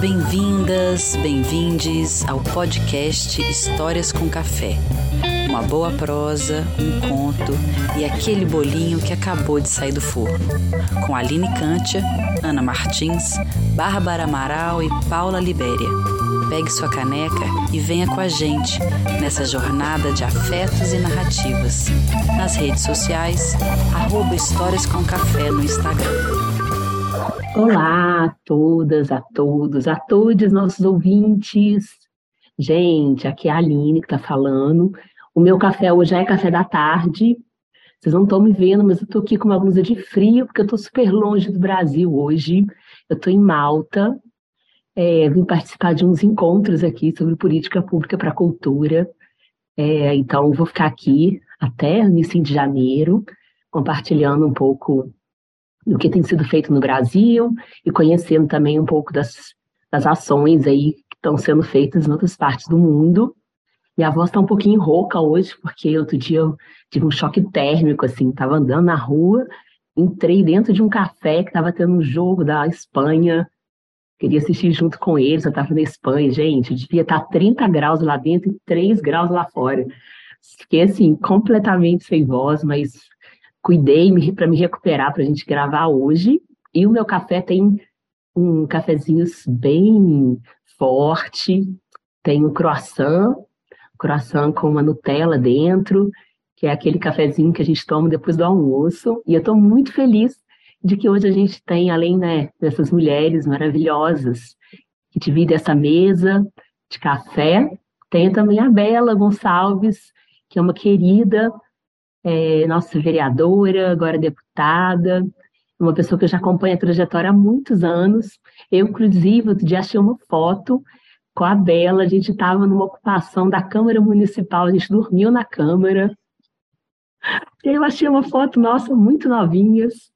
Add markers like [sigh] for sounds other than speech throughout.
Bem-vindas, bem-vindes ao podcast Histórias com Café. Uma boa prosa, um conto e aquele bolinho que acabou de sair do forno. Com Aline Cantia, Ana Martins, Bárbara Amaral e Paula Libéria. Pegue sua caneca e venha com a gente nessa jornada de afetos e narrativas. Nas redes sociais, arroba Histórias com Café no Instagram. Olá a todas, a todos, a todos nossos ouvintes. Gente, aqui é a Aline que está falando. O meu café hoje é café da tarde. Vocês não estão me vendo, mas eu estou aqui com uma blusa de frio, porque eu estou super longe do Brasil hoje. Eu estou em Malta. É, vim participar de uns encontros aqui sobre política pública para a cultura. É, então, vou ficar aqui até início de janeiro, compartilhando um pouco do que tem sido feito no Brasil e conhecendo também um pouco das, das ações aí que estão sendo feitas em outras partes do mundo. Minha voz está um pouquinho rouca hoje, porque outro dia eu tive um choque térmico, assim, estava andando na rua, entrei dentro de um café que estava tendo um jogo da Espanha, queria assistir junto com eles, eu estava na Espanha, gente, devia estar tá 30 graus lá dentro e 3 graus lá fora. Fiquei, assim, completamente sem voz, mas cuidei para me recuperar para a gente gravar hoje. E o meu café tem um cafezinho bem forte, tem um croissant, croissant com uma Nutella dentro, que é aquele cafezinho que a gente toma depois do almoço. E eu estou muito feliz de que hoje a gente tem, além né, dessas mulheres maravilhosas que dividem essa mesa de café, tem também a Bela Gonçalves, que é uma querida é, nossa vereadora, agora deputada, uma pessoa que eu já acompanho a trajetória há muitos anos. Eu, inclusive, outro dia achei uma foto com a Bela, a gente estava numa ocupação da Câmara Municipal, a gente dormiu na Câmara. Eu achei uma foto, nossa, muito novinhas.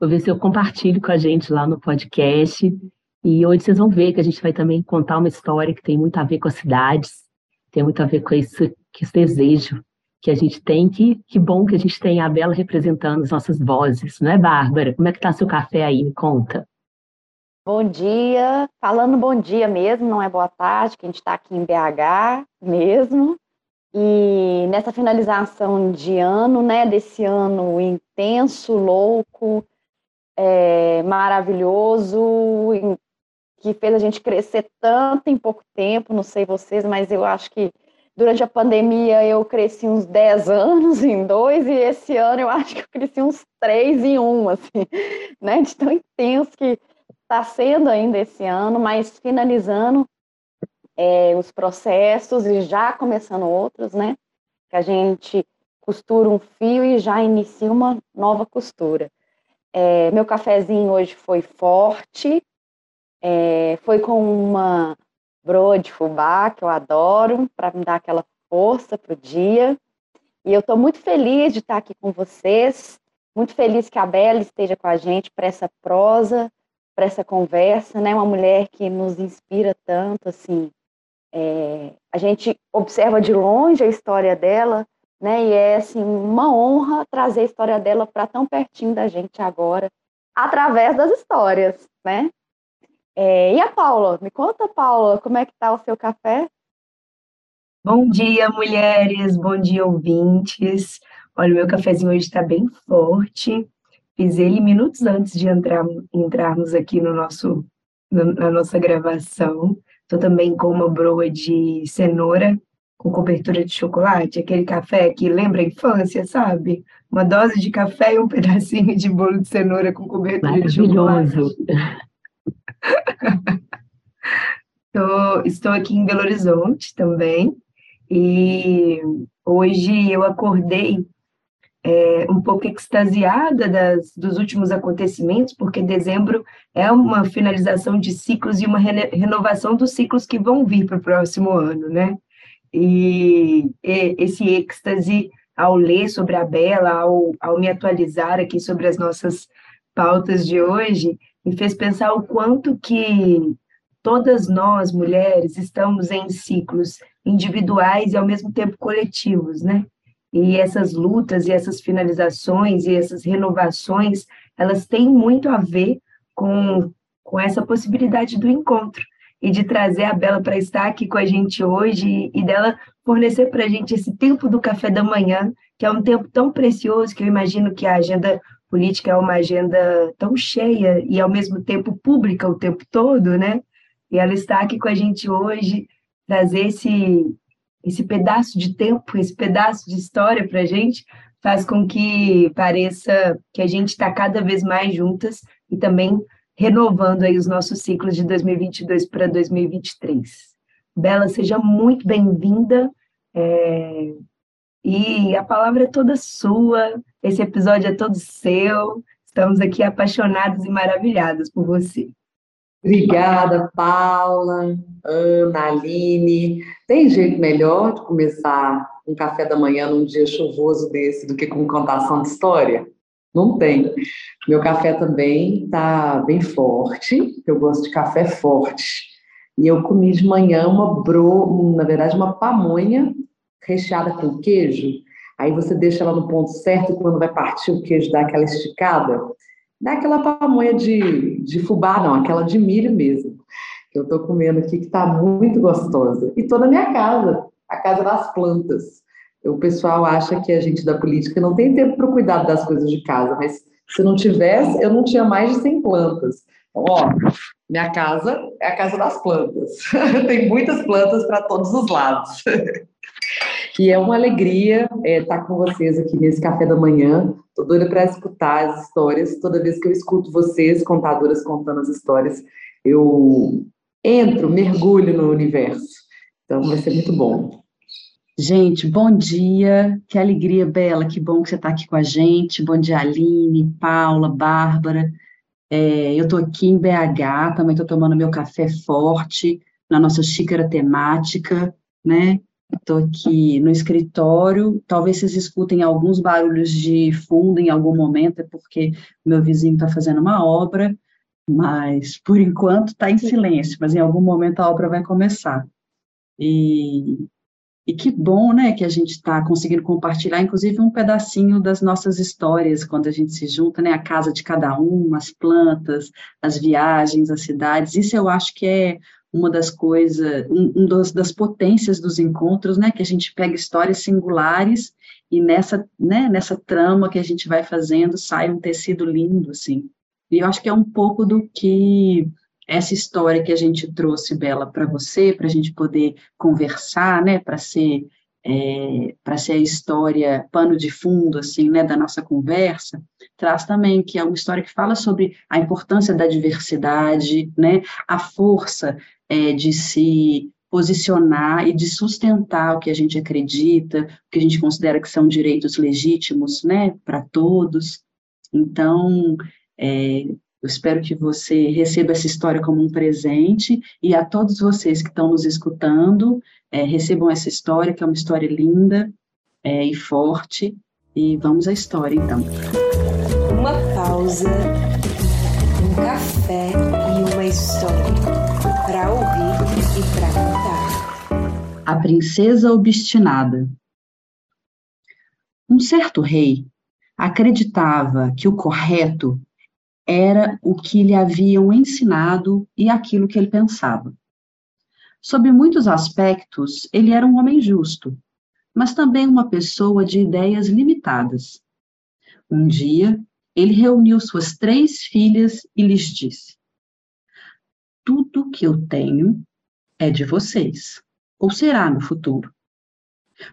Vou ver se eu compartilho com a gente lá no podcast. E hoje vocês vão ver que a gente vai também contar uma história que tem muito a ver com as cidades, tem muito a ver com esse, com esse desejo que a gente tem, que, que bom que a gente tem a Bela representando as nossas vozes, não é, Bárbara? Como é que tá seu café aí? Me conta. Bom dia, falando bom dia mesmo, não é boa tarde, que a gente está aqui em BH mesmo. E nessa finalização de ano, né, desse ano intenso, louco, é, maravilhoso, que fez a gente crescer tanto em pouco tempo, não sei vocês, mas eu acho que durante a pandemia eu cresci uns 10 [laughs] anos em dois, e esse ano eu acho que eu cresci uns 3 em um, assim, [laughs] né? De tão intenso que está sendo ainda esse ano, mas finalizando é, os processos e já começando outros, né? Que a gente costura um fio e já inicia uma nova costura. É, meu cafezinho hoje foi forte, é, foi com uma broa de fubá, que eu adoro, para me dar aquela força para o dia. E eu estou muito feliz de estar aqui com vocês, muito feliz que a Bela esteja com a gente para essa prosa, para essa conversa, né? Uma mulher que nos inspira tanto, assim. É, a gente observa de longe a história dela, né? E é assim uma honra trazer a história dela para tão pertinho da gente agora, através das histórias, né? É, e a Paula? Me conta, Paula, como é que está o seu café? Bom dia, mulheres, bom dia, ouvintes. Olha, o meu cafezinho hoje está bem forte. Fiz ele minutos antes de entrar, entrarmos aqui no nosso, na nossa gravação. Estou também com uma broa de cenoura com cobertura de chocolate, aquele café que lembra a infância, sabe? Uma dose de café e um [laughs] pedacinho de bolo de cenoura com cobertura de chocolate. Tô, estou aqui em Belo Horizonte também, e hoje eu acordei é, um pouco extasiada das, dos últimos acontecimentos, porque dezembro é uma finalização de ciclos e uma re, renovação dos ciclos que vão vir para o próximo ano, né? E, e, esse êxtase ao ler sobre a Bela, ao, ao me atualizar aqui sobre as nossas pautas de hoje, me fez pensar o quanto que todas nós, mulheres, estamos em ciclos individuais e ao mesmo tempo coletivos, né? E essas lutas e essas finalizações e essas renovações, elas têm muito a ver com, com essa possibilidade do encontro e de trazer a Bela para estar aqui com a gente hoje e dela fornecer para a gente esse tempo do café da manhã, que é um tempo tão precioso que eu imagino que a agenda política é uma agenda tão cheia e ao mesmo tempo pública o tempo todo, né? E ela está aqui com a gente hoje, trazer esse esse pedaço de tempo, esse pedaço de história para a gente, faz com que pareça que a gente está cada vez mais juntas e também renovando aí os nossos ciclos de 2022 para 2023. Bela, seja muito bem-vinda. É... E a palavra é toda sua, esse episódio é todo seu. Estamos aqui apaixonados e maravilhados por você. Obrigada, Paula, Ana, Aline. Tem jeito melhor de começar um café da manhã num dia chuvoso desse do que com contação de história? Não tem. Meu café também está bem forte, eu gosto de café forte. E eu comi de manhã uma bro, na verdade, uma pamonha recheada com queijo. Aí você deixa ela no ponto certo e quando vai partir o queijo dá aquela esticada. Dá aquela pamonha de, de fubá, não, aquela de milho mesmo. Que eu estou comendo aqui, que está muito gostosa. E estou na minha casa, a casa das plantas. O pessoal acha que a gente da política não tem tempo para cuidar das coisas de casa, mas se não tivesse, eu não tinha mais de 100 plantas. Então, ó, minha casa é a casa das plantas. [laughs] tem muitas plantas para todos os lados. [laughs] e é uma alegria é, estar com vocês aqui nesse café da manhã. Estou doida para escutar as histórias. Toda vez que eu escuto vocês, contadoras, contando as histórias, eu entro, mergulho no universo. Então, vai ser muito bom. Gente, bom dia, que alegria, Bela, que bom que você está aqui com a gente. Bom dia, Aline, Paula, Bárbara. É, eu estou aqui em BH, também estou tomando meu café forte, na nossa xícara temática, né? Estou aqui no escritório, talvez vocês escutem alguns barulhos de fundo em algum momento, é porque meu vizinho está fazendo uma obra, mas por enquanto está em silêncio, mas em algum momento a obra vai começar. E e que bom, né, que a gente está conseguindo compartilhar, inclusive, um pedacinho das nossas histórias, quando a gente se junta, né, a casa de cada um, as plantas, as viagens, as cidades. Isso eu acho que é uma das coisas, um, um dos, das potências dos encontros, né, que a gente pega histórias singulares e nessa, né, nessa trama que a gente vai fazendo sai um tecido lindo, assim. E eu acho que é um pouco do que essa história que a gente trouxe, Bela, para você, para a gente poder conversar, né, para ser é, para ser a história pano de fundo assim, né, da nossa conversa, traz também que é uma história que fala sobre a importância da diversidade, né, a força é, de se posicionar e de sustentar o que a gente acredita, o que a gente considera que são direitos legítimos, né, para todos. Então, é, eu espero que você receba essa história como um presente e a todos vocês que estão nos escutando, é, recebam essa história, que é uma história linda é, e forte. E vamos à história, então. Uma pausa, um café e uma história para ouvir e para contar. A Princesa Obstinada. Um certo rei acreditava que o correto era o que lhe haviam ensinado e aquilo que ele pensava. Sob muitos aspectos, ele era um homem justo, mas também uma pessoa de ideias limitadas. Um dia, ele reuniu suas três filhas e lhes disse: Tudo que eu tenho é de vocês, ou será no futuro.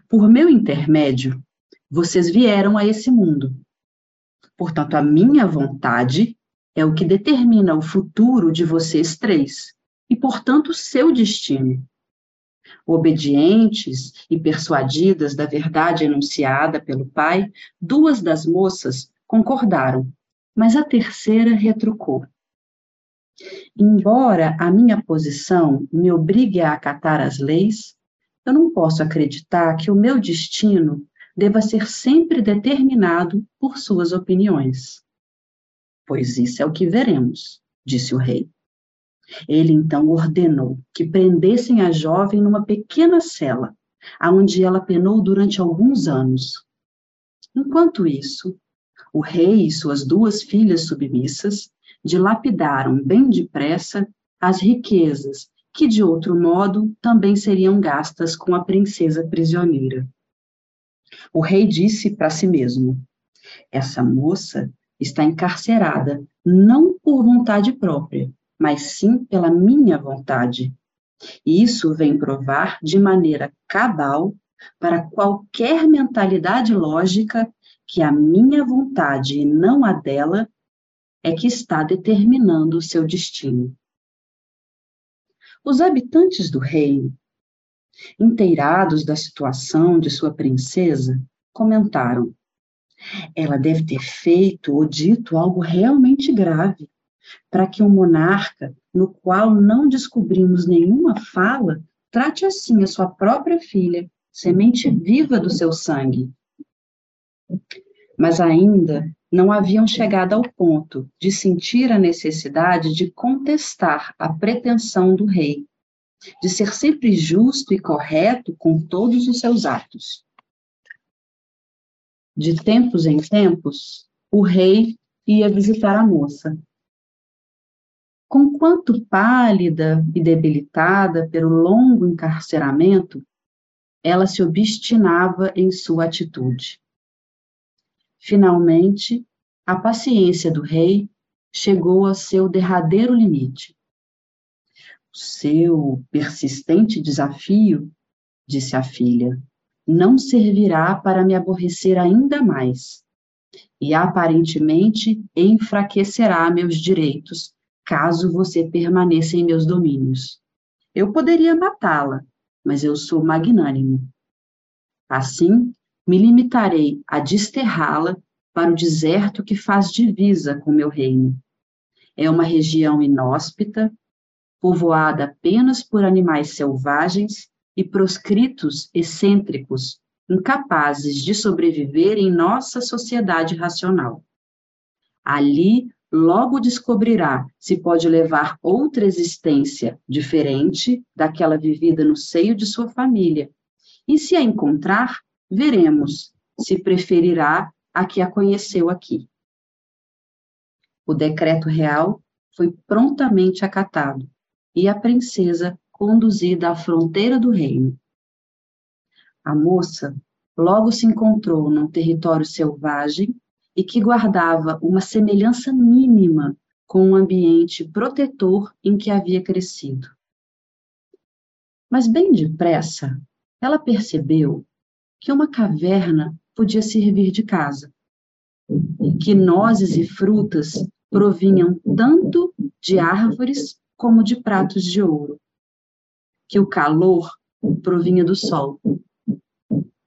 Por meu intermédio, vocês vieram a esse mundo. Portanto, a minha vontade é o que determina o futuro de vocês três e, portanto, seu destino. Obedientes e persuadidas da verdade enunciada pelo pai, duas das moças concordaram, mas a terceira retrucou. Embora a minha posição me obrigue a acatar as leis, eu não posso acreditar que o meu destino deva ser sempre determinado por suas opiniões. Pois isso é o que veremos, disse o rei. Ele então ordenou que prendessem a jovem numa pequena cela, aonde ela penou durante alguns anos, Enquanto isso, o rei e suas duas filhas submissas dilapidaram bem depressa as riquezas que, de outro modo, também seriam gastas com a princesa prisioneira. O rei disse para si mesmo: Essa moça está encarcerada não por vontade própria, mas sim pela minha vontade. E isso vem provar de maneira cabal para qualquer mentalidade lógica que a minha vontade e não a dela é que está determinando o seu destino. Os habitantes do reino, inteirados da situação de sua princesa, comentaram: ela deve ter feito ou dito algo realmente grave, para que um monarca, no qual não descobrimos nenhuma fala, trate assim a sua própria filha, semente viva do seu sangue. Mas ainda não haviam chegado ao ponto de sentir a necessidade de contestar a pretensão do rei, de ser sempre justo e correto com todos os seus atos. De tempos em tempos, o rei ia visitar a moça. Conquanto pálida e debilitada pelo longo encarceramento, ela se obstinava em sua atitude. Finalmente, a paciência do rei chegou ao seu derradeiro limite. Seu persistente desafio, disse a filha, não servirá para me aborrecer ainda mais, e aparentemente enfraquecerá meus direitos, caso você permaneça em meus domínios. Eu poderia matá-la, mas eu sou magnânimo. Assim, me limitarei a desterrá-la para o deserto que faz divisa com meu reino. É uma região inóspita, povoada apenas por animais selvagens e proscritos excêntricos, incapazes de sobreviver em nossa sociedade racional. Ali, logo descobrirá se pode levar outra existência diferente daquela vivida no seio de sua família. E se a encontrar, veremos se preferirá a que a conheceu aqui. O decreto real foi prontamente acatado e a princesa conduzida à fronteira do reino. A moça logo se encontrou num território selvagem e que guardava uma semelhança mínima com o ambiente protetor em que havia crescido. Mas bem depressa, ela percebeu que uma caverna podia servir de casa, que nozes e frutas provinham tanto de árvores como de pratos de ouro que o calor provinha do sol.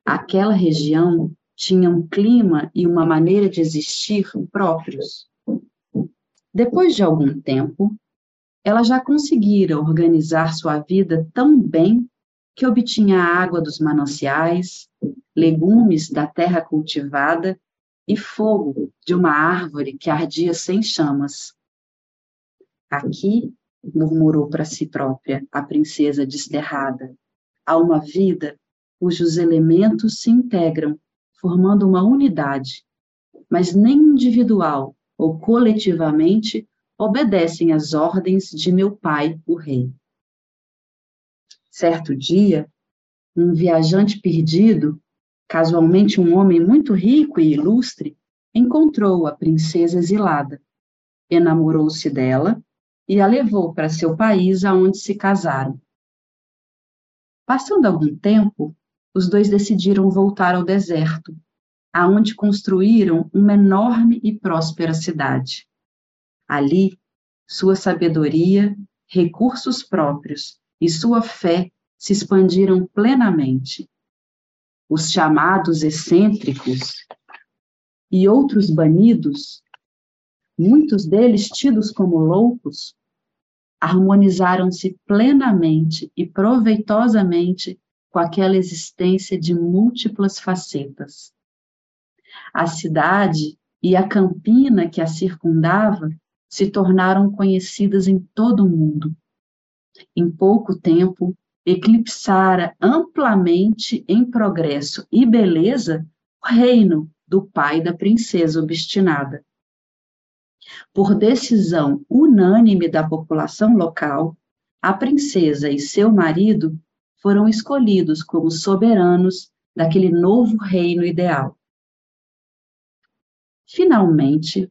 Aquela região tinha um clima e uma maneira de existir próprios. Depois de algum tempo, ela já conseguira organizar sua vida tão bem que obtinha água dos mananciais, legumes da terra cultivada e fogo de uma árvore que ardia sem chamas. Aqui murmurou para si própria a princesa desterrada. Há uma vida cujos elementos se integram, formando uma unidade, mas nem individual ou coletivamente obedecem às ordens de meu pai, o rei. Certo dia, um viajante perdido, casualmente um homem muito rico e ilustre, encontrou a princesa exilada. Enamorou-se dela e a levou para seu país, aonde se casaram. Passando algum tempo, os dois decidiram voltar ao deserto, aonde construíram uma enorme e próspera cidade. Ali, sua sabedoria, recursos próprios e sua fé se expandiram plenamente. Os chamados excêntricos e outros banidos, muitos deles tidos como loucos, harmonizaram-se plenamente e proveitosamente com aquela existência de múltiplas facetas. A cidade e a campina que a circundava se tornaram conhecidas em todo o mundo. Em pouco tempo, eclipsara amplamente em progresso e beleza o reino do pai da princesa obstinada. Por decisão unânime da população local, a princesa e seu marido foram escolhidos como soberanos daquele novo reino ideal. Finalmente,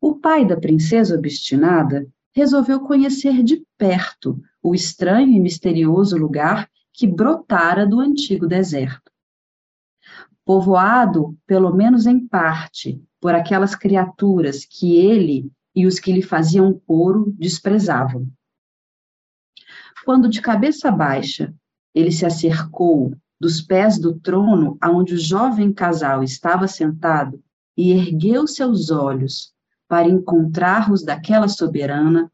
o pai da princesa obstinada resolveu conhecer de perto o estranho e misterioso lugar que brotara do antigo deserto. Povoado, pelo menos em parte, por aquelas criaturas que ele e os que lhe faziam coro desprezavam. Quando de cabeça baixa ele se acercou dos pés do trono aonde o jovem casal estava sentado e ergueu seus olhos para encontrar os daquela soberana,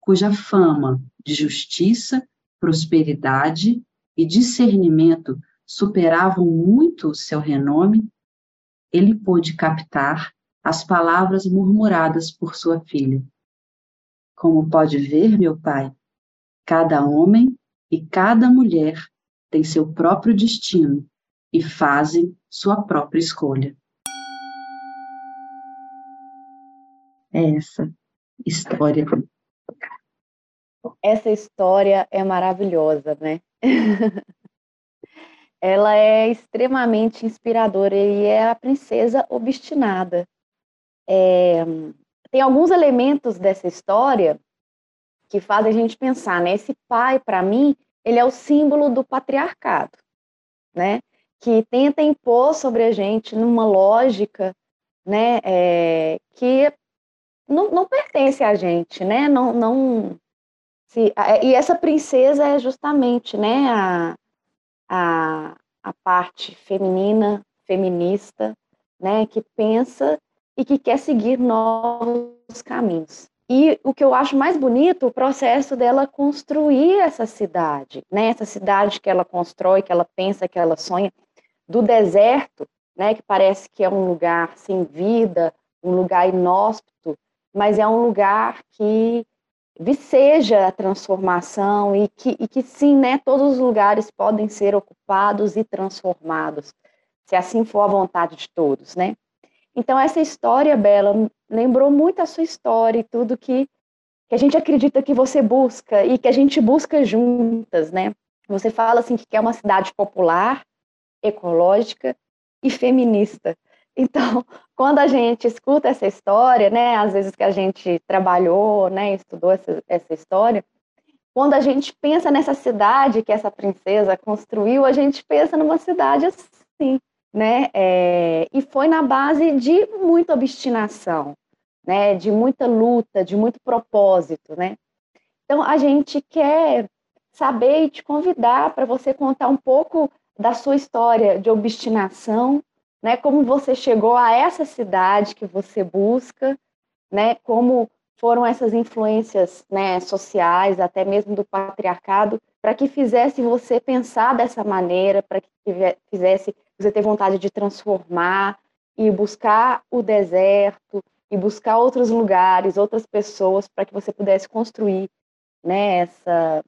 cuja fama de justiça, prosperidade e discernimento superavam muito o seu renome, ele pôde captar as palavras murmuradas por sua filha. Como pode ver, meu pai, cada homem e cada mulher tem seu próprio destino e fazem sua própria escolha. É essa história. Essa história é maravilhosa, né? [laughs] Ela é extremamente inspiradora e é a princesa obstinada. É, tem alguns elementos dessa história que fazem a gente pensar, né? Esse pai, para mim, ele é o símbolo do patriarcado, né? Que tenta impor sobre a gente numa lógica, né? É, que não, não, pertence a gente, né? Não, não se, e essa princesa é justamente, né? A, a, a parte feminina, feminista, né? Que pensa e que quer seguir novos caminhos. E o que eu acho mais bonito, o processo dela construir essa cidade, né? Essa cidade que ela constrói, que ela pensa, que ela sonha, do deserto, né? Que parece que é um lugar sem vida, um lugar inóspito, mas é um lugar que viceja a transformação e que, e que sim, né? Todos os lugares podem ser ocupados e transformados, se assim for a vontade de todos, né? Então, essa história, Bela, lembrou muito a sua história e tudo que, que a gente acredita que você busca e que a gente busca juntas, né? Você fala assim que quer uma cidade popular, ecológica e feminista. Então, [laughs] quando a gente escuta essa história, né, às vezes que a gente trabalhou, né, estudou essa, essa história, quando a gente pensa nessa cidade que essa princesa construiu, a gente pensa numa cidade assim, né? É, e foi na base de muita obstinação, né? De muita luta, de muito propósito, né? Então a gente quer saber e te convidar para você contar um pouco da sua história de obstinação, né? Como você chegou a essa cidade que você busca, né? Como foram essas influências né, sociais, até mesmo do patriarcado, para que fizesse você pensar dessa maneira, para que fizesse você ter vontade de transformar e buscar o deserto e buscar outros lugares, outras pessoas para que você pudesse construir né, essa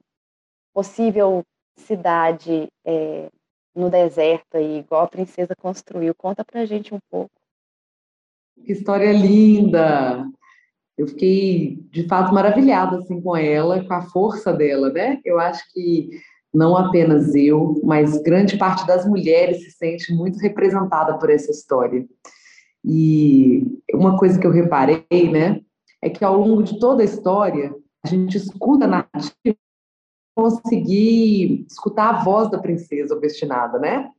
possível cidade é, no deserto aí, igual a princesa construiu. Conta para gente um pouco. Que história linda! Eu fiquei de fato maravilhada assim com ela, com a força dela, né? Eu acho que não apenas eu, mas grande parte das mulheres se sente muito representada por essa história. E uma coisa que eu reparei, né, é que ao longo de toda a história, a gente escuta a conseguir escutar a voz da princesa obstinada, né?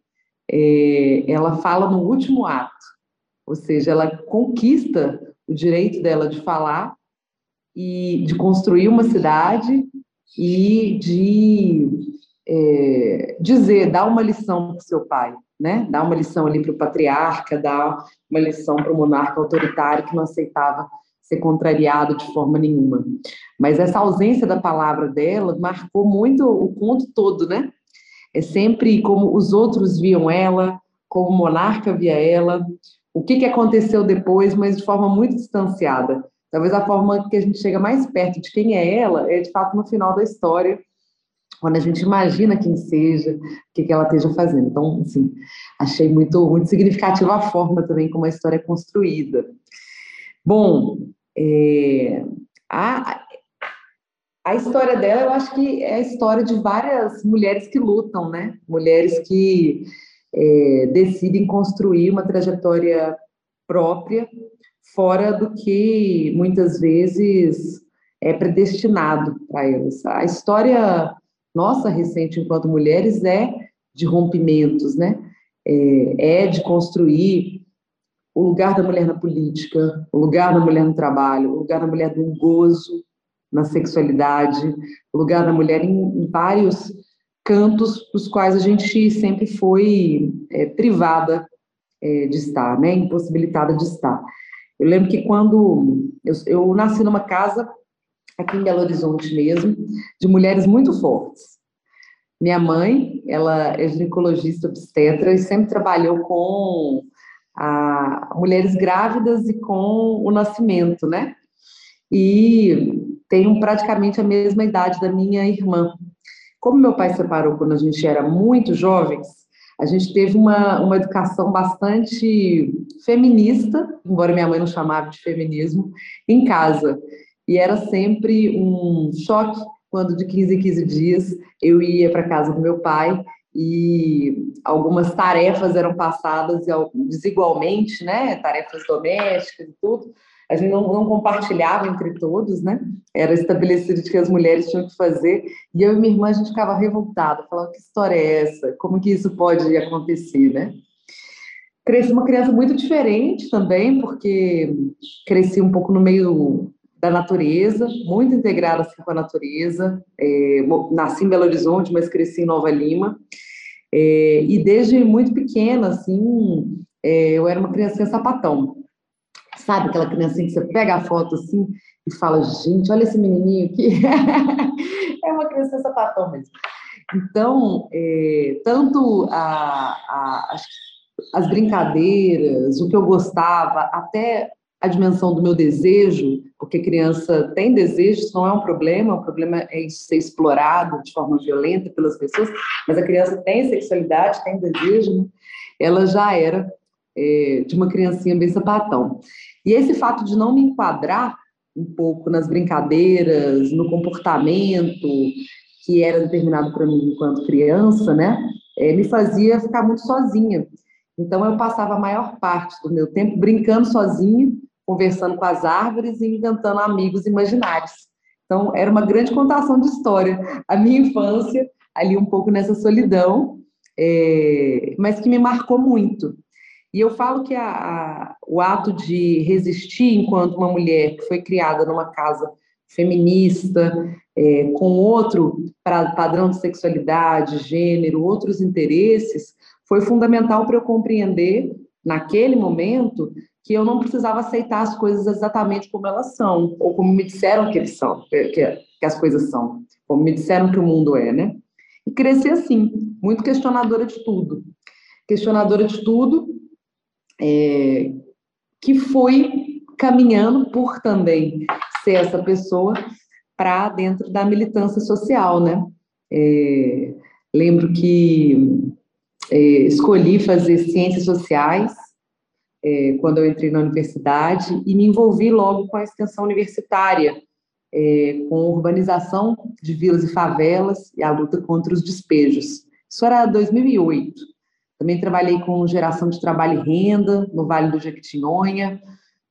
É, ela fala no último ato, ou seja, ela conquista o direito dela de falar e de construir uma cidade e de é, dizer, dar uma lição para o seu pai, né? Dar uma lição ali para o patriarca, dar uma lição para o monarca autoritário que não aceitava ser contrariado de forma nenhuma. Mas essa ausência da palavra dela marcou muito o conto todo, né? É sempre como os outros viam ela, como o monarca via ela, o que, que aconteceu depois, mas de forma muito distanciada. Talvez a forma que a gente chega mais perto de quem é ela é, de fato, no final da história, quando a gente imagina quem seja, o que, que ela esteja fazendo. Então, assim, achei muito, muito significativa a forma também como a história é construída. Bom, é, a, a história dela, eu acho que é a história de várias mulheres que lutam, né? Mulheres que é, decidem construir uma trajetória própria, fora do que muitas vezes é predestinado para elas. A história nossa recente enquanto mulheres é de rompimentos, né? É, é de construir o lugar da mulher na política, o lugar da mulher no trabalho, o lugar da mulher no gozo, na sexualidade, o lugar da mulher em, em vários cantos dos quais a gente sempre foi é, privada é, de estar, né? Impossibilitada de estar. Eu lembro que quando eu, eu nasci numa casa aqui em Belo Horizonte mesmo, de mulheres muito fortes. Minha mãe, ela é ginecologista obstetra e sempre trabalhou com a, mulheres grávidas e com o nascimento, né? E tenho praticamente a mesma idade da minha irmã. Como meu pai separou quando a gente era muito jovens, a gente teve uma, uma educação bastante feminista, embora minha mãe não chamava de feminismo, em casa. E era sempre um choque quando de 15 em 15 dias eu ia para casa do meu pai e algumas tarefas eram passadas desigualmente, né? Tarefas domésticas e tudo. A gente não, não, compartilhava entre todos, né? Era estabelecido que as mulheres tinham que fazer. E eu e minha irmã, a gente ficava revoltada, falava, que história é essa? Como que isso pode acontecer, né? Cresci uma criança muito diferente também, porque cresci um pouco no meio da natureza, muito integrada assim, com a natureza. É, nasci em Belo Horizonte, mas cresci em Nova Lima. É, e desde muito pequena, assim, é, eu era uma criancinha sapatão. Sabe aquela criancinha que você pega a foto assim e fala, gente, olha esse menininho aqui. [laughs] é uma criança sapatão mesmo. Então, é, tanto a, a, as, as brincadeiras, o que eu gostava, até a dimensão do meu desejo, porque criança tem desejos, não é um problema, o problema é ser explorado de forma violenta pelas pessoas, mas a criança tem sexualidade, tem desejo, né? ela já era é, de uma criancinha bem sapatão. E esse fato de não me enquadrar um pouco nas brincadeiras, no comportamento que era determinado para mim enquanto criança, né, é, me fazia ficar muito sozinha. Então eu passava a maior parte do meu tempo brincando sozinha, conversando com as árvores e inventando amigos imaginários. Então, era uma grande contação de história. A minha infância, ali um pouco nessa solidão, é, mas que me marcou muito. E eu falo que a, a, o ato de resistir enquanto uma mulher que foi criada numa casa feminista, é, com outro padrão de sexualidade, gênero, outros interesses, foi fundamental para eu compreender, naquele momento, que eu não precisava aceitar as coisas exatamente como elas são, ou como me disseram que eles são, que, que as coisas são, como me disseram que o mundo é, né? E cresci assim, muito questionadora de tudo. Questionadora de tudo, é, que fui caminhando por também ser essa pessoa para dentro da militância social, né? É, lembro que é, escolhi fazer ciências sociais é, quando eu entrei na universidade e me envolvi logo com a extensão universitária, é, com urbanização de vilas e favelas e a luta contra os despejos. Isso era 2008. Também trabalhei com geração de trabalho e renda no Vale do Jequitinhonha.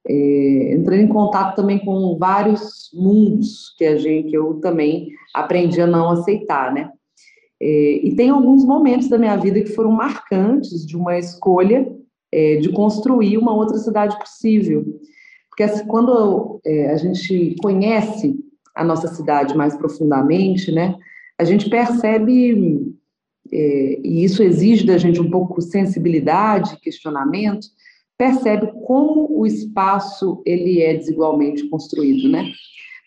É, entrei em contato também com vários mundos que a gente, que eu também aprendi a não aceitar, né? É, e tem alguns momentos da minha vida que foram marcantes de uma escolha é, de construir uma outra cidade possível. Porque assim, quando é, a gente conhece a nossa cidade mais profundamente, né, a gente percebe, é, e isso exige da gente um pouco sensibilidade, questionamento, percebe como o espaço ele é desigualmente construído, né?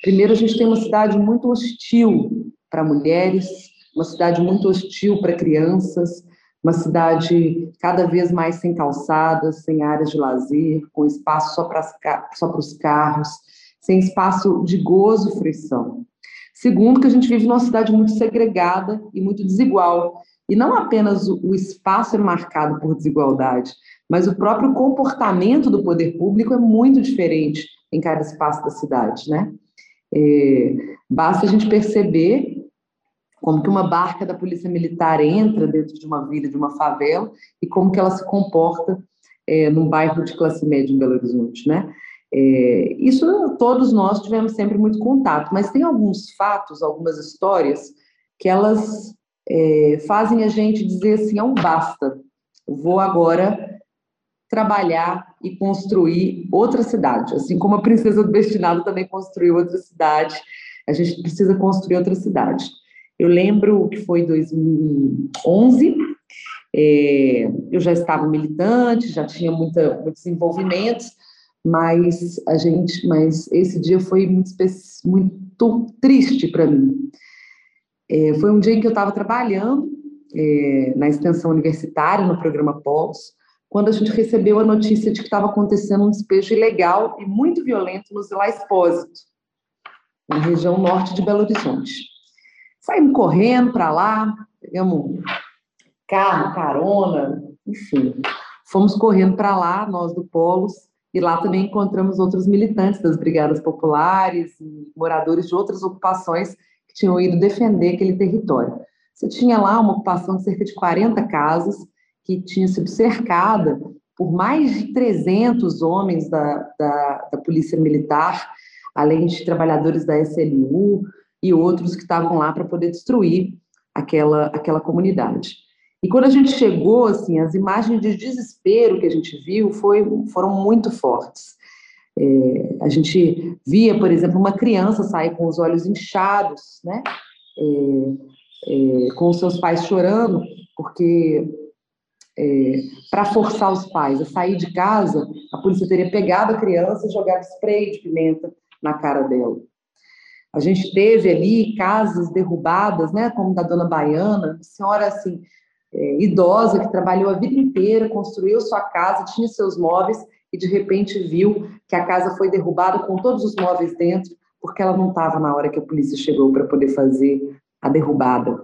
Primeiro, a gente tem uma cidade muito hostil para mulheres, uma cidade muito hostil para crianças, uma cidade cada vez mais sem calçadas, sem áreas de lazer, com espaço só para os carros, sem espaço de gozo e fruição. Segundo, que a gente vive numa cidade muito segregada e muito desigual. E não apenas o, o espaço é marcado por desigualdade, mas o próprio comportamento do poder público é muito diferente em cada espaço da cidade, né? É, basta a gente perceber como que uma barca da polícia militar entra dentro de uma vila, de uma favela, e como que ela se comporta é, num bairro de classe média em Belo Horizonte, né? É, isso todos nós tivemos sempre muito contato, mas tem alguns fatos, algumas histórias que elas é, fazem a gente dizer assim, é um basta, vou agora trabalhar e construir outra cidade, assim como a Princesa do Destinado também construiu outra cidade, a gente precisa construir outra cidade. Eu lembro que foi 2011, é, eu já estava militante, já tinha muita, muitos envolvimentos, mas a gente, mas esse dia foi muito, muito triste para mim. É, foi um dia em que eu estava trabalhando é, na extensão universitária, no programa Polos, quando a gente recebeu a notícia de que estava acontecendo um despejo ilegal e muito violento no Zilá Expósito, na região norte de Belo Horizonte. Saímos correndo para lá, pegamos carro, carona, enfim, fomos correndo para lá, nós do Polos, e lá também encontramos outros militantes das brigadas populares e moradores de outras ocupações que tinham ido defender aquele território. Você tinha lá uma ocupação de cerca de 40 casas, que tinha sido cercada por mais de 300 homens da, da, da Polícia Militar, além de trabalhadores da SLU e outros que estavam lá para poder destruir aquela, aquela comunidade. E quando a gente chegou, assim, as imagens de desespero que a gente viu foi, foram muito fortes. É, a gente via, por exemplo, uma criança sair com os olhos inchados, né? É, é, com os seus pais chorando, porque é, para forçar os pais a sair de casa, a polícia teria pegado a criança e jogado spray de pimenta na cara dela. A gente teve ali casas derrubadas, né, como da dona Baiana, senhora assim, é, idosa que trabalhou a vida inteira, construiu sua casa, tinha seus móveis e de repente viu que a casa foi derrubada com todos os móveis dentro, porque ela não estava na hora que a polícia chegou para poder fazer a derrubada.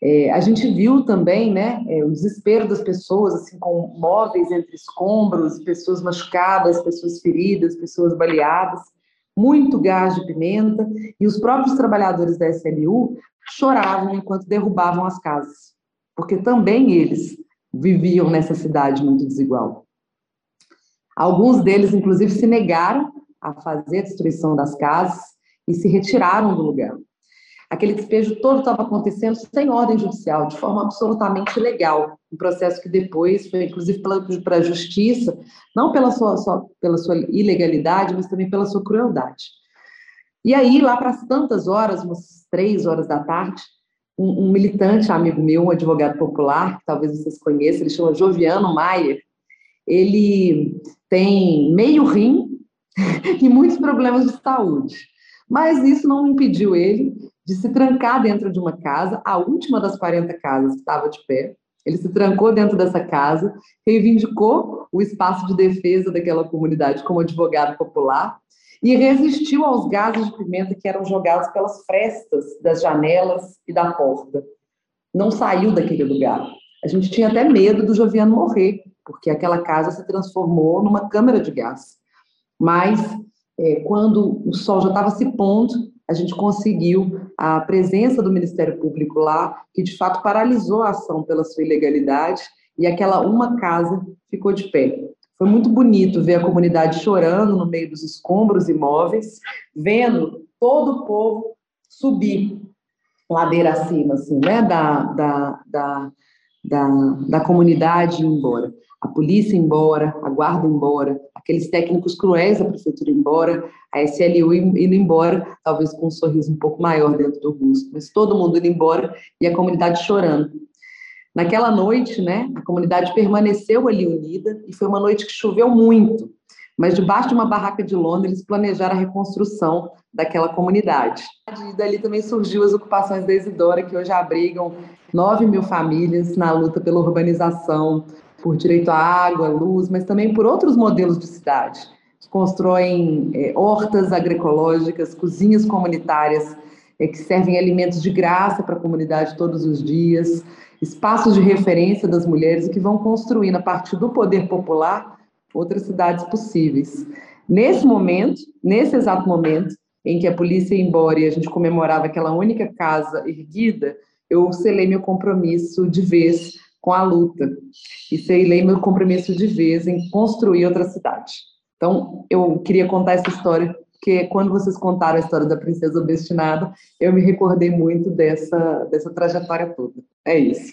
É, a gente viu também né, é, o desespero das pessoas, assim, com móveis entre escombros, pessoas machucadas, pessoas feridas, pessoas baleadas, muito gás de pimenta, e os próprios trabalhadores da SLU choravam enquanto derrubavam as casas, porque também eles viviam nessa cidade muito desigual. Alguns deles, inclusive, se negaram a fazer a destruição das casas e se retiraram do lugar. Aquele despejo todo estava acontecendo sem ordem judicial, de forma absolutamente legal. Um processo que depois foi, inclusive, para a justiça, não pela sua, só pela sua ilegalidade, mas também pela sua crueldade. E aí, lá para as tantas horas, umas três horas da tarde, um, um, militante amigo meu, um advogado popular, que talvez vocês conheçam, ele chama Joviano Maier, ele tem meio rim [laughs] e muitos problemas de saúde. Mas isso não impediu ele de se trancar dentro de uma casa, a última das 40 casas que estava de pé. Ele se trancou dentro dessa casa, reivindicou o espaço de defesa daquela comunidade como advogado popular e resistiu aos gases de pimenta que eram jogados pelas frestas das janelas e da porta. Não saiu daquele lugar. A gente tinha até medo do Joviano morrer, porque aquela casa se transformou numa câmara de gás. Mas, é, quando o sol já estava se pondo, a gente conseguiu a presença do Ministério Público lá, que de fato paralisou a ação pela sua ilegalidade, e aquela uma casa ficou de pé. Foi muito bonito ver a comunidade chorando no meio dos escombros imóveis, vendo todo o povo subir ladeira acima, assim, né, da, da, da, da, da comunidade ir embora a polícia embora, a guarda embora, aqueles técnicos cruéis da prefeitura embora, a SLU indo embora, talvez com um sorriso um pouco maior dentro do rosto, mas todo mundo indo embora e a comunidade chorando. Naquela noite, né, a comunidade permaneceu ali unida e foi uma noite que choveu muito, mas debaixo de uma barraca de lona eles planejaram a reconstrução daquela comunidade. E dali também surgiu as ocupações da Isidora, que hoje abrigam 9 mil famílias na luta pela urbanização, por direito à água, luz, mas também por outros modelos de cidade. Constroem é, hortas agroecológicas, cozinhas comunitárias é, que servem alimentos de graça para a comunidade todos os dias, espaços de referência das mulheres e que vão construindo, a partir do poder popular, outras cidades possíveis. Nesse momento, nesse exato momento, em que a polícia ia embora e a gente comemorava aquela única casa erguida, eu selei meu compromisso de vez com a luta e selei meu compromisso de vez em construir outra cidade. Então, eu queria contar essa história, porque quando vocês contaram a história da princesa obstinada, eu me recordei muito dessa, dessa trajetória toda. É isso.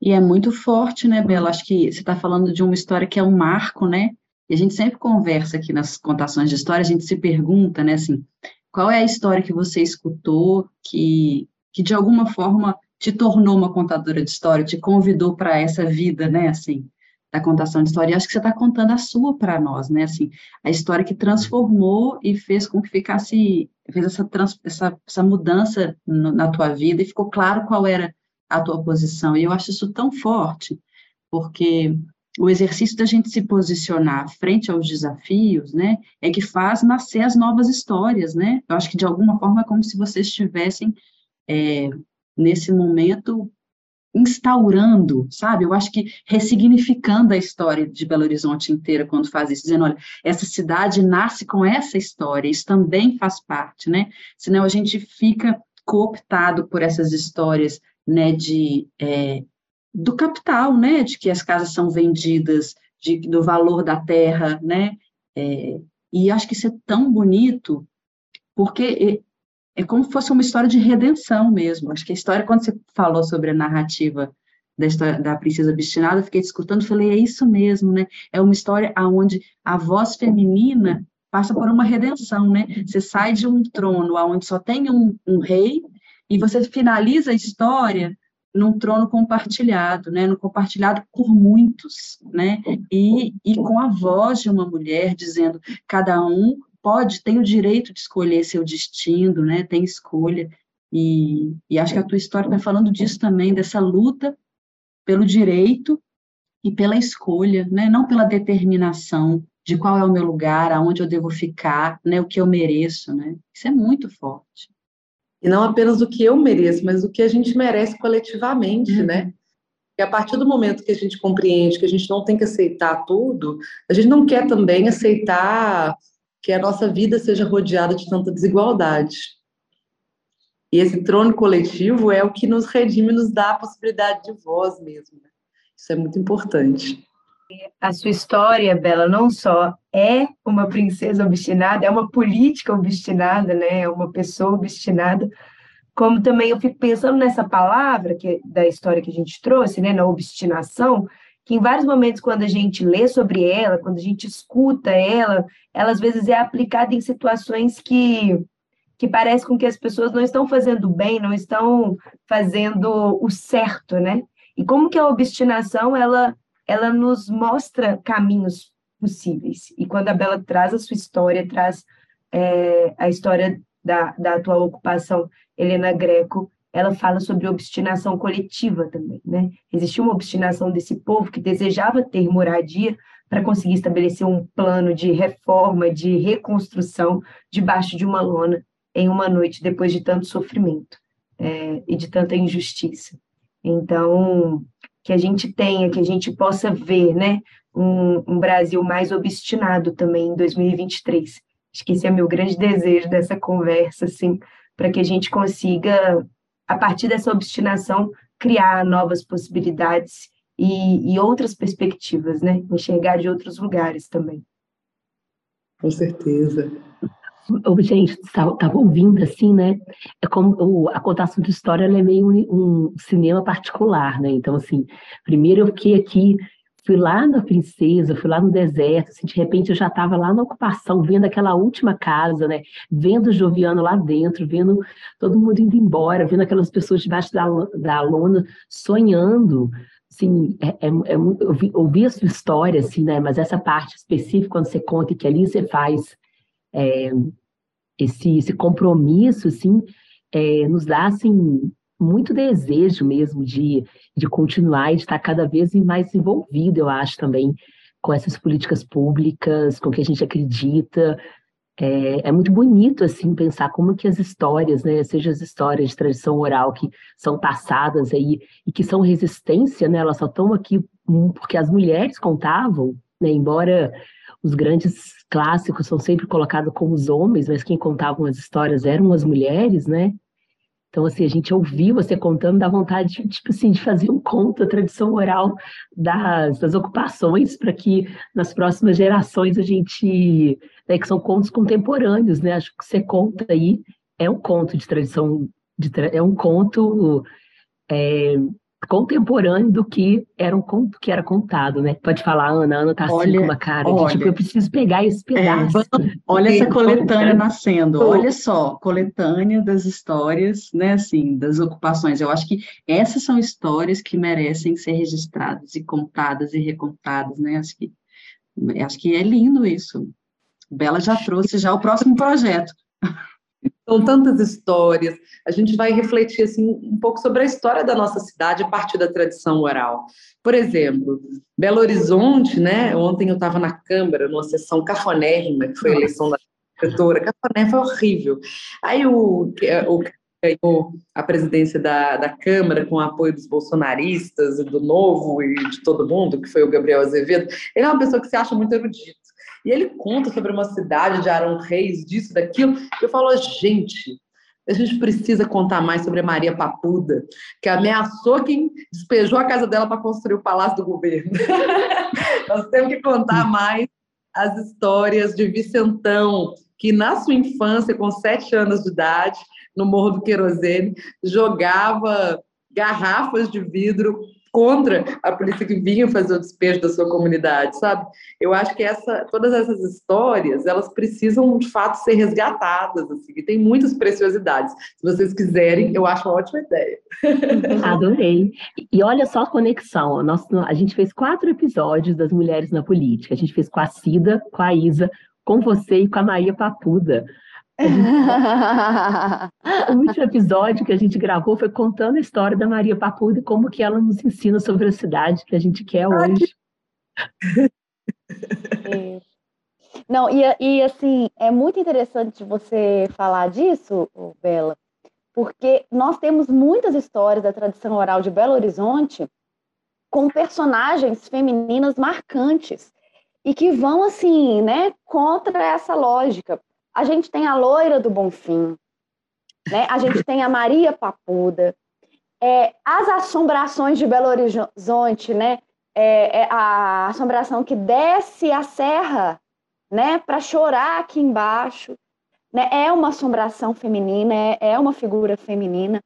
E é muito forte, né, Bela? Acho que você está falando de uma história que é um marco, né? E a gente sempre conversa aqui nas contações de história, a gente se pergunta, né, assim, qual é a história que você escutou que, que de alguma forma te tornou uma contadora de história, te convidou para essa vida, né, assim, da contação de história. E acho que você está contando a sua para nós, né, assim, a história que transformou e fez com que ficasse, fez essa, trans, essa, essa mudança no, na tua vida e ficou claro qual era a tua posição. E eu acho isso tão forte, porque o exercício da gente se posicionar frente aos desafios, né, é que faz nascer as novas histórias, né? Eu acho que de alguma forma é como se vocês estivessem é, nesse momento instaurando, sabe? Eu acho que ressignificando a história de Belo Horizonte inteira quando faz isso, dizendo, olha, essa cidade nasce com essa história, isso também faz parte, né? Senão a gente fica cooptado por essas histórias, né, de é, do capital, né, de que as casas são vendidas, de, do valor da terra, né, é, e acho que isso é tão bonito, porque é, como se fosse uma história de redenção mesmo, acho que a história, quando você falou sobre a narrativa da, história, da princesa obstinada, eu fiquei escutando, falei, é isso mesmo, né, é uma história onde a voz feminina passa por uma redenção, né, você sai de um trono onde só tem um, um rei, e você finaliza a história num trono compartilhado, né, no compartilhado por muitos, né, e, e com a voz de uma mulher dizendo cada um pode, tem o direito de escolher seu destino, né, tem escolha, e, e acho que a tua história está falando disso também, dessa luta pelo direito e pela escolha, né, não pela determinação de qual é o meu lugar, aonde eu devo ficar, né, o que eu mereço, né, isso é muito forte. E não apenas o que eu mereço, mas o que a gente merece coletivamente, uhum. né? E a partir do momento que a gente compreende que a gente não tem que aceitar tudo, a gente não quer também aceitar que a nossa vida seja rodeada de tanta desigualdade. E esse trono coletivo é o que nos redime, nos dá a possibilidade de voz mesmo. Né? Isso é muito importante. A sua história, Bela, não só é uma princesa obstinada, é uma política obstinada, né? É uma pessoa obstinada, como também eu fico pensando nessa palavra que da história que a gente trouxe, né, na obstinação, que em vários momentos quando a gente lê sobre ela, quando a gente escuta ela, ela às vezes é aplicada em situações que que parece com que as pessoas não estão fazendo bem, não estão fazendo o certo, né? E como que a obstinação ela ela nos mostra caminhos possíveis. E quando a Bela traz a sua história, traz é, a história da, da atual ocupação Helena Greco, ela fala sobre obstinação coletiva também, né? Existia uma obstinação desse povo que desejava ter moradia para conseguir estabelecer um plano de reforma, de reconstrução debaixo de uma lona em uma noite depois de tanto sofrimento é, e de tanta injustiça. Então, que a gente tenha, que a gente possa ver, né, um, um Brasil mais obstinado também em 2023. Acho que esse é meu grande desejo dessa conversa, assim, para que a gente consiga, a partir dessa obstinação, criar novas possibilidades e, e outras perspectivas, né? Enxergar de outros lugares também. Com certeza. Gente, estava ouvindo assim, né? É como o, a contação de história é meio um, um, cinema particular, né? Então, assim, primeiro eu fiquei aqui, fui lá na Princesa, fui lá no deserto, assim, de repente eu já estava lá na ocupação, vendo aquela última casa, né? Vendo o Joviano lá dentro, vendo todo mundo indo embora, vendo aquelas pessoas debaixo da, da lona sonhando. Assim, é, é, é, eu vi, ouvi a sua história, assim, né? Mas essa parte específica, quando você conta que ali você faz é, esse, esse compromisso, assim, é, nos dá, assim, muito desejo mesmo de, de continuar e de estar cada vez mais envolvido, eu acho, também, com essas políticas públicas, com o que a gente acredita, é, é, muito bonito assim pensar como que as histórias, né, seja as histórias de tradição oral que são passadas aí e que são resistência, né, elas só estão aqui porque as mulheres contavam, né, embora os grandes clássicos são sempre colocados como os homens, mas quem contavam as histórias eram as mulheres, né? Então, assim, a gente ouvir você contando, dá vontade, tipo assim, de fazer um conto, a tradição oral das, das ocupações, para que nas próximas gerações a gente, né, que são contos contemporâneos, né? Acho que você conta aí, é um conto de tradição, de, é um conto é, contemporâneo do que era, um, que era contado, né? Pode falar, Ana, Ana tá assim olha, com uma cara olha, de tipo, eu preciso pegar esse é, pedaço. É, olha essa coletânea nascendo, olha só, coletânea das histórias, né, assim, das ocupações. Eu acho que essas são histórias que merecem ser registradas e contadas e recontadas, né? Acho que, acho que é lindo isso. Bela já trouxe já o próximo projeto. São tantas histórias. A gente vai refletir assim um pouco sobre a história da nossa cidade a partir da tradição oral. Por exemplo, Belo Horizonte, né? Ontem eu estava na Câmara, numa sessão cafonérrima, que foi a eleição da prefeitura. Cafoné foi horrível. Aí o, o ganhou a presidência da, da Câmara com o apoio dos bolsonaristas do Novo e de todo mundo, que foi o Gabriel Azevedo. Ele é uma pessoa que se acha muito erudito. E ele conta sobre uma cidade de Arão Reis, disso, daquilo. Eu falo, gente, a gente precisa contar mais sobre a Maria Papuda, que ameaçou quem despejou a casa dela para construir o Palácio do Governo. [laughs] Nós temos que contar mais as histórias de Vicentão, que na sua infância, com sete anos de idade, no Morro do Querosene, jogava garrafas de vidro contra a polícia que vinha fazer o despejo da sua comunidade, sabe? Eu acho que essa, todas essas histórias, elas precisam de fato ser resgatadas, assim, e tem muitas preciosidades. Se vocês quiserem, eu acho uma ótima ideia. [laughs] Adorei. E olha só a conexão. Nós, a gente fez quatro episódios das mulheres na política. A gente fez com a Cida, com a Isa, com você e com a Maria Papuda. [laughs] o último episódio que a gente gravou foi contando a história da Maria Papuda e como que ela nos ensina sobre a cidade que a gente quer hoje. [laughs] É. Não, e, e assim, é muito interessante você falar disso, Bela, porque nós temos muitas histórias da tradição oral de Belo Horizonte com personagens femininas marcantes e que vão assim, né, contra essa lógica a gente tem a loira do Bonfim, né? a gente tem a Maria Papuda, é, as assombrações de Belo Horizonte, né? É, é a assombração que desce a serra né? para chorar aqui embaixo. Né? É uma assombração feminina, é, é uma figura feminina.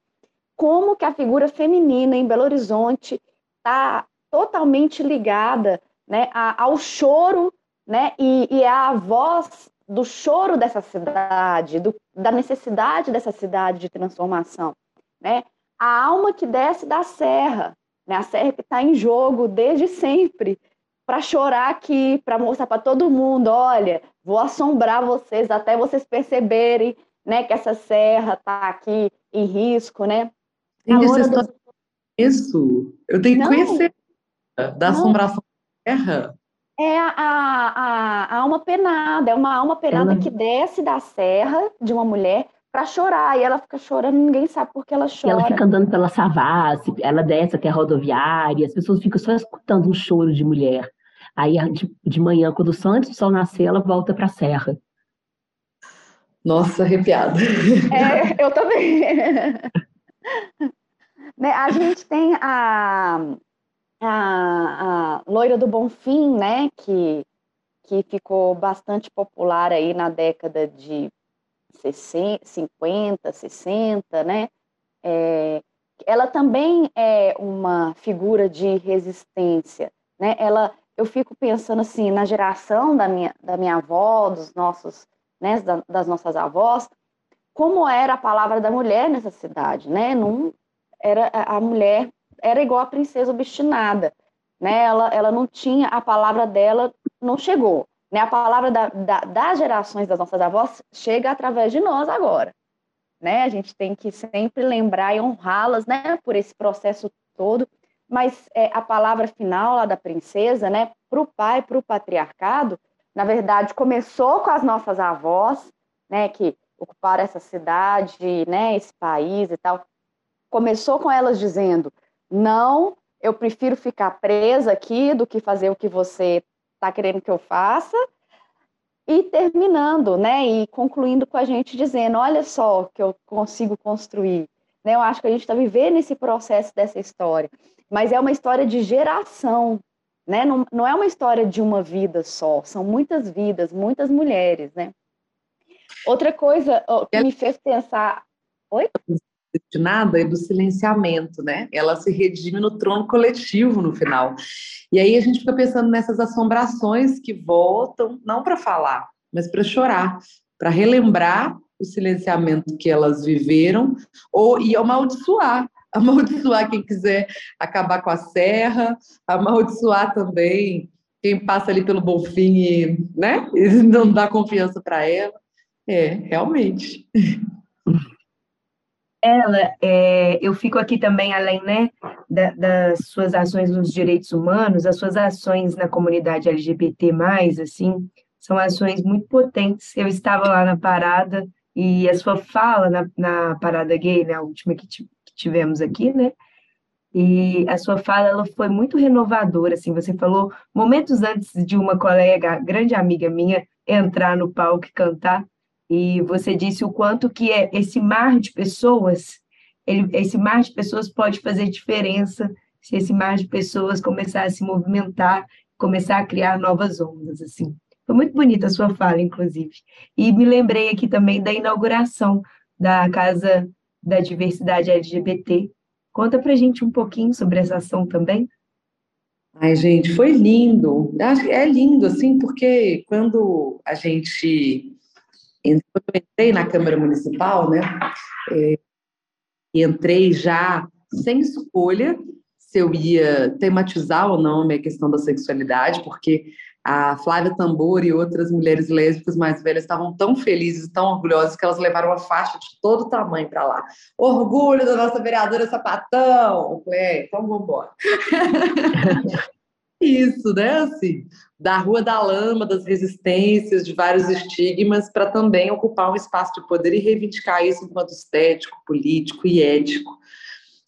Como que a figura feminina em Belo Horizonte está totalmente ligada né, ao choro né, e, e a voz do choro dessa cidade, do, da necessidade dessa cidade de transformação, né? A alma que desce da serra, né? A serra que está em jogo desde sempre, para chorar aqui, para mostrar para todo mundo, olha, vou assombrar vocês até vocês perceberem, né, que essa serra está aqui em risco, né? Gente, do... Isso, eu tenho que Não. conhecer da assombração da serra é a, a, a, alma penada, é uma alma penada ela... que desce da serra de uma mulher para chorar, e ela fica chorando, ninguém sabe por que ela chora. ela fica andando pela Savassi, ela desce até a rodoviária, as pessoas ficam só escutando um choro de mulher. Aí de, de manhã, quando o sol, antes do sol nascer, ela volta para a serra. Nossa, arrepiada. É, eu também. [laughs] né, a gente tem a, a, a Loira do Bonfim, né, que, que ficou bastante popular aí na década de 60, 50, 60, né, é, ela também é uma figura de resistência, né, ela, eu fico pensando assim, na geração da minha, da minha avó, dos nossos, né, das nossas avós, como era a palavra da mulher nessa cidade, né, Não, era a mulher era igual a princesa obstinada, né? Ela, ela não tinha, a palavra dela não chegou, né? A palavra da, da, das gerações das nossas avós chega através de nós agora, né? A gente tem que sempre lembrar e honrá-las, né? Por esse processo todo, mas é, a palavra final lá da princesa, né? Para o pai, para o patriarcado, na verdade, começou com as nossas avós, né, que ocuparam essa cidade, né, esse país e tal. Começou com elas dizendo: não, eu prefiro ficar presa aqui do que fazer o que você está querendo que eu faça. E terminando, né, e concluindo com a gente dizendo: olha só que eu consigo construir. Né, eu acho que a gente está vivendo esse processo dessa história, mas é uma história de geração, né? Não, não é uma história de uma vida só, são muitas vidas, muitas mulheres, né? Outra coisa que me fez pensar. Oi? De nada e do silenciamento, né? Ela se redime no trono coletivo no final. E aí a gente fica pensando nessas assombrações que voltam, não para falar, mas para chorar, para relembrar o silenciamento que elas viveram ou e amaldiçoar [laughs] amaldiçoar quem quiser acabar com a serra, amaldiçoar também quem passa ali pelo Bonfim e, né, [laughs] e não dá confiança para ela. É, realmente. [laughs] Ela, é, eu fico aqui também, além né, da, das suas ações nos direitos humanos, as suas ações na comunidade LGBT, assim, são ações muito potentes. Eu estava lá na parada e a sua fala na, na parada gay, né, a última que, tivemos aqui, né? E a sua fala ela foi muito renovadora, assim, você falou momentos antes de uma colega, grande amiga minha, entrar no palco e cantar, e você disse o quanto que é esse mar de pessoas, ele, esse mar de pessoas pode fazer diferença se esse mar de pessoas começar a se movimentar, começar a criar novas ondas, assim. Foi muito bonita a sua fala, inclusive. E me lembrei aqui também da inauguração da Casa da diversidade LGBT. Conta para gente um pouquinho sobre essa ação também. Ai, gente, foi lindo. É lindo, assim, porque quando a gente quando eu entrei na Câmara Municipal, né, é, entrei já sem escolha se eu ia tematizar ou não a minha questão da sexualidade, porque a Flávia Tambor e outras mulheres lésbicas mais velhas estavam tão felizes tão orgulhosas que elas levaram uma faixa de todo tamanho para lá. Orgulho da nossa vereadora Sapatão! Eu falei, é, então vamos embora. [laughs] Isso, né? Assim, da Rua da Lama, das resistências, de vários estigmas, para também ocupar um espaço de poder e reivindicar isso enquanto estético, político e ético.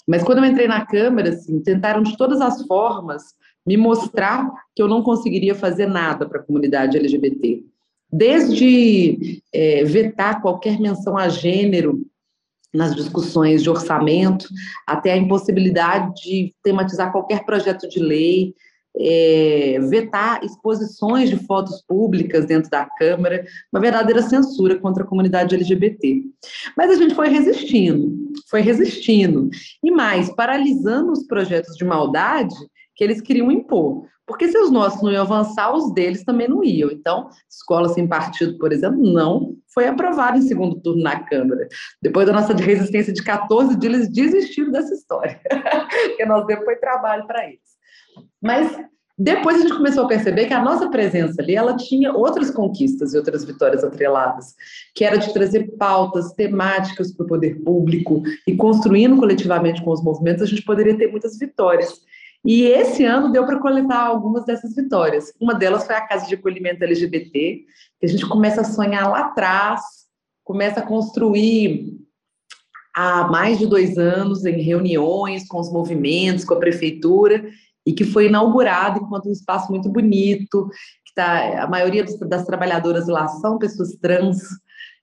Mas quando eu entrei na Câmara, assim, tentaram de todas as formas me mostrar que eu não conseguiria fazer nada para a comunidade LGBT. Desde é, vetar qualquer menção a gênero nas discussões de orçamento, até a impossibilidade de tematizar qualquer projeto de lei, é, vetar exposições de fotos públicas dentro da Câmara, uma verdadeira censura contra a comunidade LGBT. Mas a gente foi resistindo, foi resistindo. E mais, paralisando os projetos de maldade que eles queriam impor. Porque se os nossos não iam avançar, os deles também não iam. Então, escola sem partido, por exemplo, não foi aprovado em segundo turno na Câmara. Depois da nossa resistência de 14 dias, eles desistiram dessa história. [laughs] Porque nós demos foi trabalho para eles. Mas depois a gente começou a perceber que a nossa presença ali, ela tinha outras conquistas e outras vitórias atreladas, que era de trazer pautas temáticas para o poder público e construindo coletivamente com os movimentos, a gente poderia ter muitas vitórias. E esse ano deu para coletar algumas dessas vitórias. Uma delas foi a Casa de Acolhimento LGBT, que a gente começa a sonhar lá atrás, começa a construir há mais de dois anos em reuniões com os movimentos, com a prefeitura, e que foi inaugurado enquanto um espaço muito bonito, que tá, a maioria das trabalhadoras lá são pessoas trans,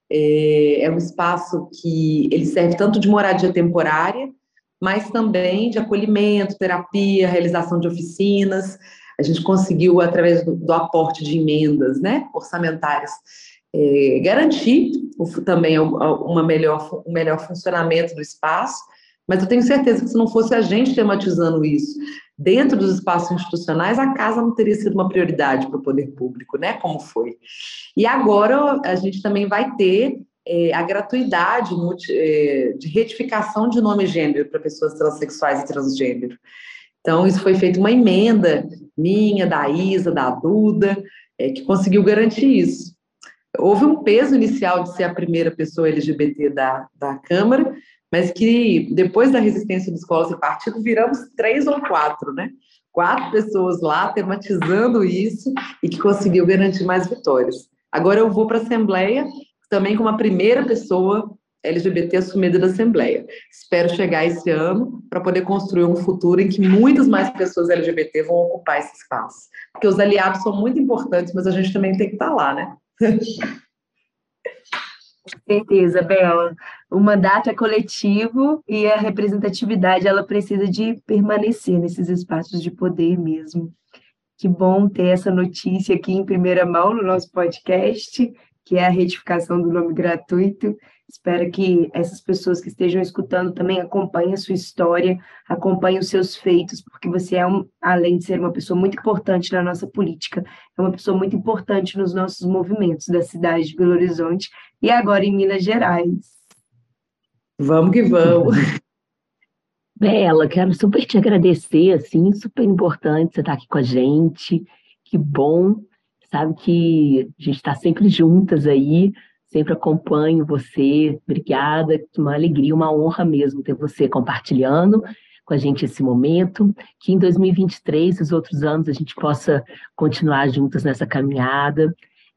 é, é um espaço que ele serve tanto de moradia temporária, mas também de acolhimento, terapia, realização de oficinas. A gente conseguiu, através do, do aporte de emendas né, orçamentárias, é, garantir o, também uma melhor, um melhor funcionamento do espaço, mas eu tenho certeza que se não fosse a gente tematizando isso dentro dos espaços institucionais, a casa não teria sido uma prioridade para o poder público, né? Como foi. E agora a gente também vai ter é, a gratuidade é, de retificação de nome e gênero para pessoas transexuais e transgênero. Então, isso foi feito uma emenda minha, da Isa, da Duda, é, que conseguiu garantir isso. Houve um peso inicial de ser a primeira pessoa LGBT da, da Câmara, mas que depois da resistência de escolas e partidos viramos três ou quatro, né? quatro pessoas lá tematizando isso e que conseguiu garantir mais vitórias. Agora eu vou para a Assembleia, também como a primeira pessoa LGBT assumida da Assembleia. Espero chegar esse ano para poder construir um futuro em que muitas mais pessoas LGBT vão ocupar esse espaço. Porque os aliados são muito importantes, mas a gente também tem que estar tá lá, né? [laughs] Com certeza, Bela. O mandato é coletivo e a representatividade ela precisa de permanecer nesses espaços de poder mesmo. Que bom ter essa notícia aqui em primeira mão no nosso podcast, que é a retificação do nome gratuito. Espero que essas pessoas que estejam escutando também acompanhem a sua história, acompanhem os seus feitos, porque você é, um, além de ser uma pessoa muito importante na nossa política, é uma pessoa muito importante nos nossos movimentos da cidade de Belo Horizonte e agora em Minas Gerais. Vamos que vamos. [laughs] Bela, quero super te agradecer, assim, super importante você estar aqui com a gente. Que bom, sabe que a gente está sempre juntas aí Sempre acompanho você. Obrigada. Uma alegria, uma honra mesmo ter você compartilhando com a gente esse momento. Que em 2023 e os outros anos a gente possa continuar juntas nessa caminhada.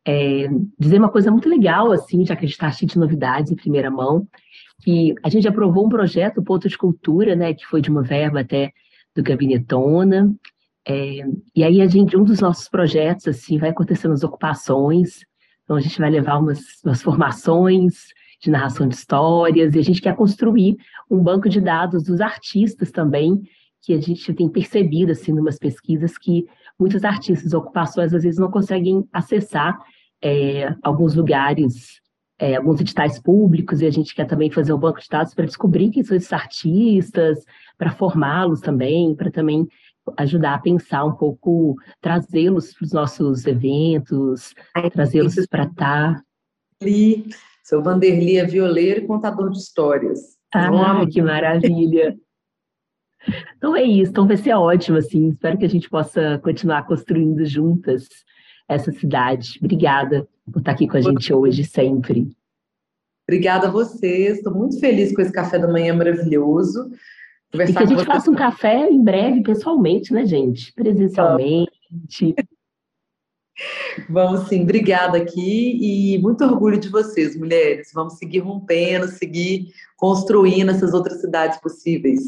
É, dizer uma coisa muito legal, assim, já que a gente está cheio de novidades em primeira mão, que a gente aprovou um projeto, o Ponto de Cultura, né, que foi de uma verba até do Gabinetona, é, e aí a gente, um dos nossos projetos, assim, vai acontecer nas ocupações, então, a gente vai levar umas, umas formações de narração de histórias, e a gente quer construir um banco de dados dos artistas também, que a gente tem percebido, assim, numas pesquisas, que muitos artistas, ocupações, às vezes não conseguem acessar é, alguns lugares, é, alguns editais públicos, e a gente quer também fazer um banco de dados para descobrir quem são esses artistas, para formá-los também, para também ajudar a pensar um pouco, trazê-los para os nossos eventos, trazê-los para estar. Li, seu Vanderli é violeiro e contador de histórias. Ah, que maravilha! Então é isso, então vai ser ótimo, assim, espero que a gente possa continuar construindo juntas essa cidade. Obrigada por estar aqui com a gente hoje, sempre. Obrigada a vocês, estou muito feliz com esse café da manhã maravilhoso. Conversar e que a gente faça um café em breve, pessoalmente, né, gente? Presencialmente. [laughs] Vamos sim, obrigada aqui e muito orgulho de vocês, mulheres. Vamos seguir rompendo, seguir construindo essas outras cidades possíveis.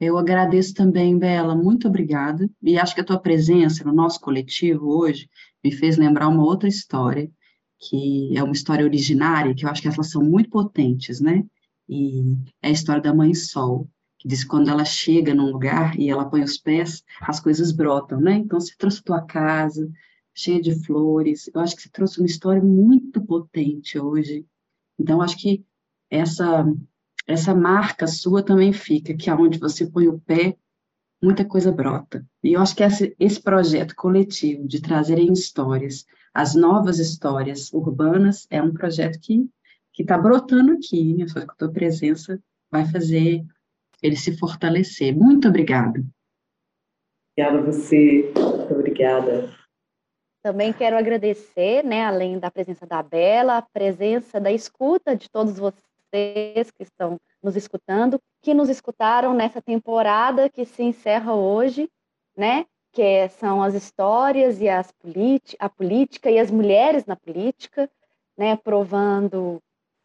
Eu agradeço também, Bela, muito obrigada. E acho que a tua presença no nosso coletivo hoje me fez lembrar uma outra história, que é uma história originária, que eu acho que elas são muito potentes, né? E é a história da Mãe Sol que diz que quando ela chega num lugar e ela põe os pés, as coisas brotam, né? Então, você trouxe a tua casa, cheia de flores, eu acho que você trouxe uma história muito potente hoje. Então, acho que essa, essa marca sua também fica, que aonde você põe o pé, muita coisa brota. E eu acho que esse, esse projeto coletivo de trazerem histórias, as novas histórias urbanas, é um projeto que que está brotando aqui, né? a tua presença vai fazer ele se fortalecer. Muito obrigada. Obrigada a você. Muito obrigada. Também quero agradecer, né, além da presença da Bela, a presença da escuta de todos vocês que estão nos escutando, que nos escutaram nessa temporada que se encerra hoje, né? Que são as histórias e as a política e as mulheres na política, né? Provando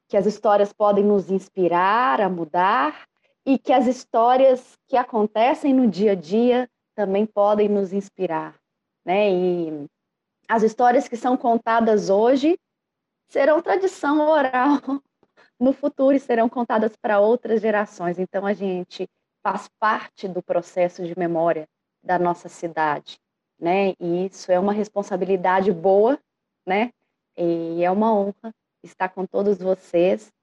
que as histórias podem nos inspirar a mudar e que as histórias que acontecem no dia a dia também podem nos inspirar, né? E as histórias que são contadas hoje serão tradição oral [laughs] no futuro e serão contadas para outras gerações. Então a gente faz parte do processo de memória da nossa cidade, né? E isso é uma responsabilidade boa, né? E é uma honra estar com todos vocês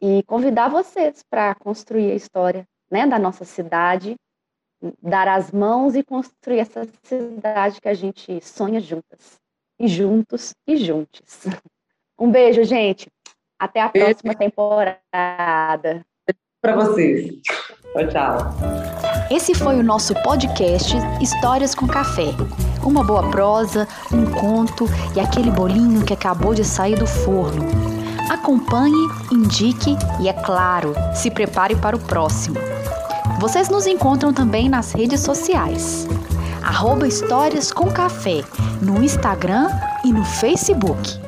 e convidar vocês para construir a história né, da nossa cidade, dar as mãos e construir essa cidade que a gente sonha juntas, e juntos e juntos. Um beijo, gente. Até a próxima temporada. Para vocês. Tchau, tchau. Esse foi o nosso podcast Histórias com Café. Uma boa prosa, um conto e aquele bolinho que acabou de sair do forno acompanhe, indique e, é claro, se prepare para o próximo. Vocês nos encontram também nas redes sociais. arroba Histórias com Café, no Instagram e no Facebook.